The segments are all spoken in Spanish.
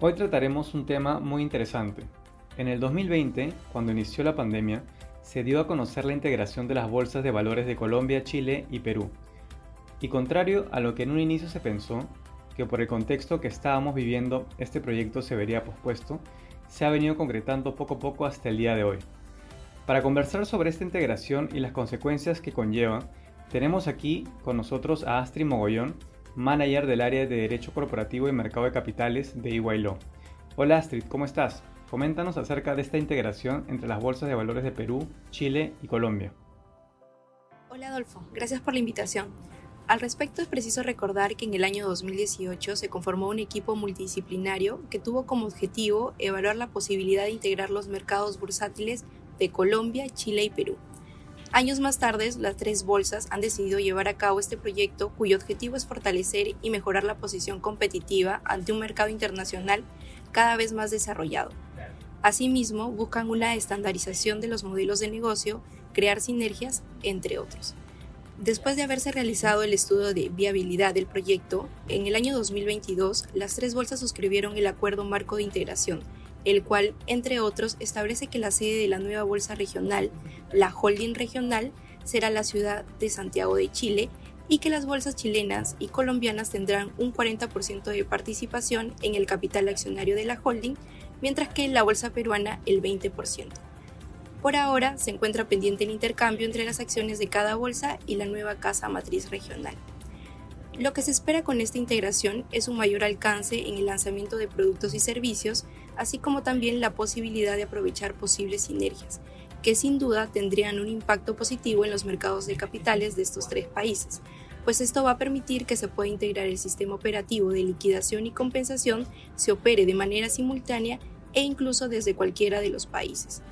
Hoy trataremos un tema muy interesante. En el 2020, cuando inició la pandemia, se dio a conocer la integración de las bolsas de valores de Colombia, Chile y Perú. Y contrario a lo que en un inicio se pensó, que por el contexto que estábamos viviendo este proyecto se vería pospuesto, se ha venido concretando poco a poco hasta el día de hoy. Para conversar sobre esta integración y las consecuencias que conlleva, tenemos aquí con nosotros a Astrid Mogollón, manager del área de Derecho Corporativo y Mercado de Capitales de EY Hola Astrid, ¿cómo estás? Coméntanos acerca de esta integración entre las bolsas de valores de Perú, Chile y Colombia. Hola Adolfo, gracias por la invitación. Al respecto es preciso recordar que en el año 2018 se conformó un equipo multidisciplinario que tuvo como objetivo evaluar la posibilidad de integrar los mercados bursátiles de Colombia, Chile y Perú Años más tarde, las tres bolsas han decidido llevar a cabo este proyecto cuyo objetivo es fortalecer y mejorar la posición competitiva ante un mercado internacional cada vez más desarrollado. Asimismo, buscan una estandarización de los modelos de negocio, crear sinergias, entre otros. Después de haberse realizado el estudio de viabilidad del proyecto, en el año 2022 las tres bolsas suscribieron el Acuerdo Marco de Integración, el cual, entre otros, establece que la sede de la nueva bolsa regional, la holding regional, será la ciudad de Santiago de Chile y que las bolsas chilenas y colombianas tendrán un 40% de participación en el capital accionario de la holding, mientras que la bolsa peruana el 20%. Por ahora se encuentra pendiente el intercambio entre las acciones de cada bolsa y la nueva casa matriz regional. Lo que se espera con esta integración es un mayor alcance en el lanzamiento de productos y servicios, así como también la posibilidad de aprovechar posibles sinergias, que sin duda tendrían un impacto positivo en los mercados de capitales de estos tres países, pues esto va a permitir que se pueda integrar el sistema operativo de liquidación y compensación, se opere de manera simultánea e incluso desde cualquiera de los países.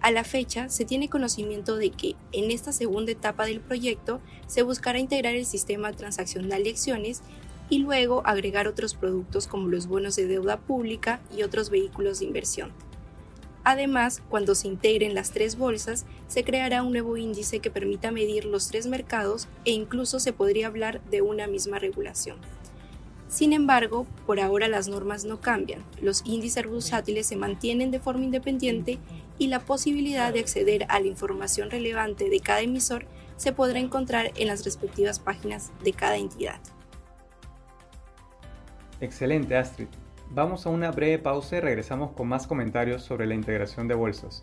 A la fecha, se tiene conocimiento de que en esta segunda etapa del proyecto se buscará integrar el sistema transaccional de acciones y luego agregar otros productos como los bonos de deuda pública y otros vehículos de inversión. Además, cuando se integren las tres bolsas, se creará un nuevo índice que permita medir los tres mercados e incluso se podría hablar de una misma regulación. Sin embargo, por ahora las normas no cambian, los índices bursátiles se mantienen de forma independiente y la posibilidad de acceder a la información relevante de cada emisor se podrá encontrar en las respectivas páginas de cada entidad. Excelente, Astrid. Vamos a una breve pausa y regresamos con más comentarios sobre la integración de bolsas.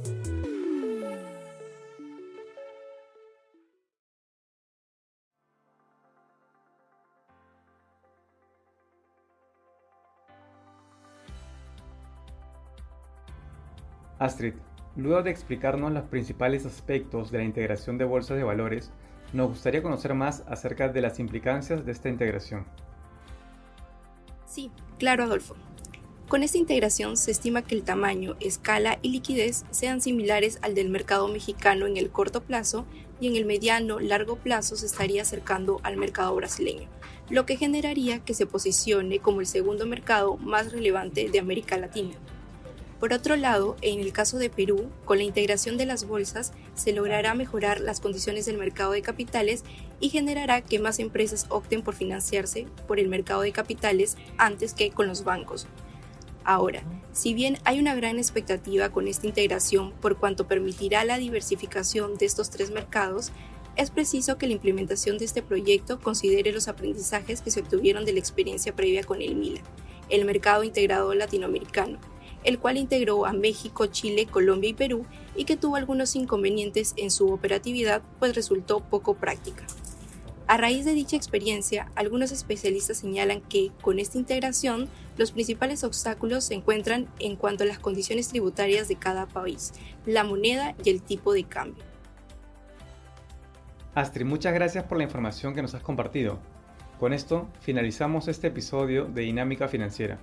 Astrid, luego de explicarnos los principales aspectos de la integración de bolsas de valores, nos gustaría conocer más acerca de las implicancias de esta integración. Sí, claro Adolfo. Con esta integración se estima que el tamaño, escala y liquidez sean similares al del mercado mexicano en el corto plazo y en el mediano largo plazo se estaría acercando al mercado brasileño, lo que generaría que se posicione como el segundo mercado más relevante de América Latina. Por otro lado, en el caso de Perú, con la integración de las bolsas, se logrará mejorar las condiciones del mercado de capitales y generará que más empresas opten por financiarse por el mercado de capitales antes que con los bancos. Ahora, si bien hay una gran expectativa con esta integración por cuanto permitirá la diversificación de estos tres mercados, es preciso que la implementación de este proyecto considere los aprendizajes que se obtuvieron de la experiencia previa con el MILA, el mercado integrado latinoamericano, el cual integró a México, Chile, Colombia y Perú y que tuvo algunos inconvenientes en su operatividad pues resultó poco práctica. A raíz de dicha experiencia, algunos especialistas señalan que con esta integración los principales obstáculos se encuentran en cuanto a las condiciones tributarias de cada país, la moneda y el tipo de cambio. Astrid, muchas gracias por la información que nos has compartido. Con esto finalizamos este episodio de Dinámica Financiera.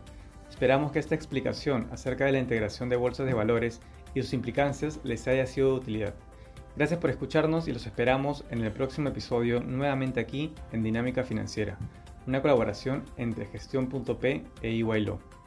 Esperamos que esta explicación acerca de la integración de bolsas de valores y sus implicancias les haya sido de utilidad. Gracias por escucharnos y los esperamos en el próximo episodio nuevamente aquí en Dinámica Financiera, una colaboración entre gestión.p e EYLO.